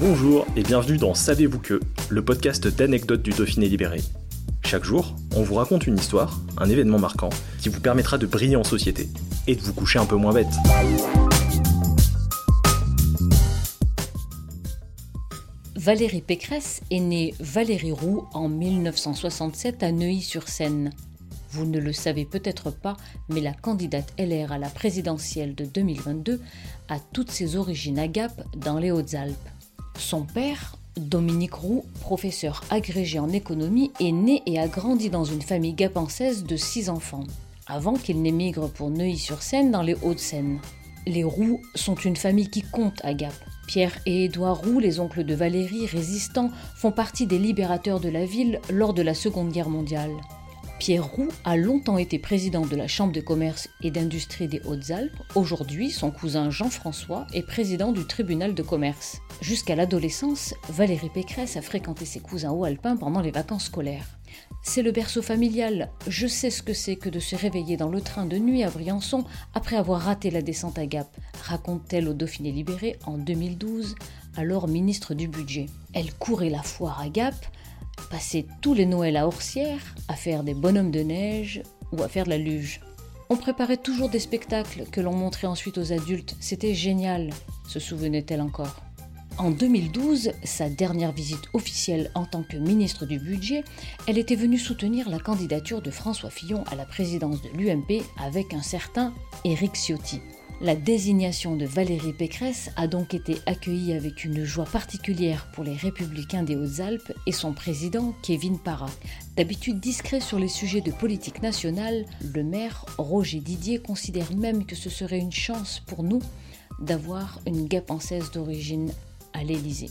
Bonjour et bienvenue dans Savez-vous que, le podcast d'anecdotes du Dauphiné libéré. Chaque jour, on vous raconte une histoire, un événement marquant, qui vous permettra de briller en société et de vous coucher un peu moins bête. Valérie Pécresse est née Valérie Roux en 1967 à Neuilly-sur-Seine. Vous ne le savez peut-être pas, mais la candidate LR à la présidentielle de 2022 a toutes ses origines à Gap dans les Hautes-Alpes. Son père, Dominique Roux, professeur agrégé en économie, est né et a grandi dans une famille gapençaise de six enfants, avant qu'il n'émigre pour Neuilly-sur-Seine dans les Hauts-de-Seine. Les Roux sont une famille qui compte à Gap. Pierre et Édouard Roux, les oncles de Valérie, résistants, font partie des libérateurs de la ville lors de la Seconde Guerre mondiale. Pierre Roux a longtemps été président de la Chambre de commerce et d'industrie des Hautes-Alpes. Aujourd'hui, son cousin Jean-François est président du tribunal de commerce. Jusqu'à l'adolescence, Valérie Pécresse a fréquenté ses cousins haut-alpins pendant les vacances scolaires. C'est le berceau familial. Je sais ce que c'est que de se réveiller dans le train de nuit à Briançon après avoir raté la descente à Gap, raconte-t-elle au Dauphiné Libéré en 2012, alors ministre du Budget. Elle courait la foire à Gap, passer tous les Noëls à Orsières, à faire des bonhommes de neige ou à faire de la luge. On préparait toujours des spectacles que l'on montrait ensuite aux adultes. C'était génial, se souvenait-elle encore. En 2012, sa dernière visite officielle en tant que ministre du Budget, elle était venue soutenir la candidature de François Fillon à la présidence de l'UMP avec un certain Éric Ciotti. La désignation de Valérie Pécresse a donc été accueillie avec une joie particulière pour les républicains des Hautes-Alpes et son président Kevin Parra. D'habitude discret sur les sujets de politique nationale, le maire Roger Didier considère même que ce serait une chance pour nous d'avoir une gapençaise d'origine à l'Élysée.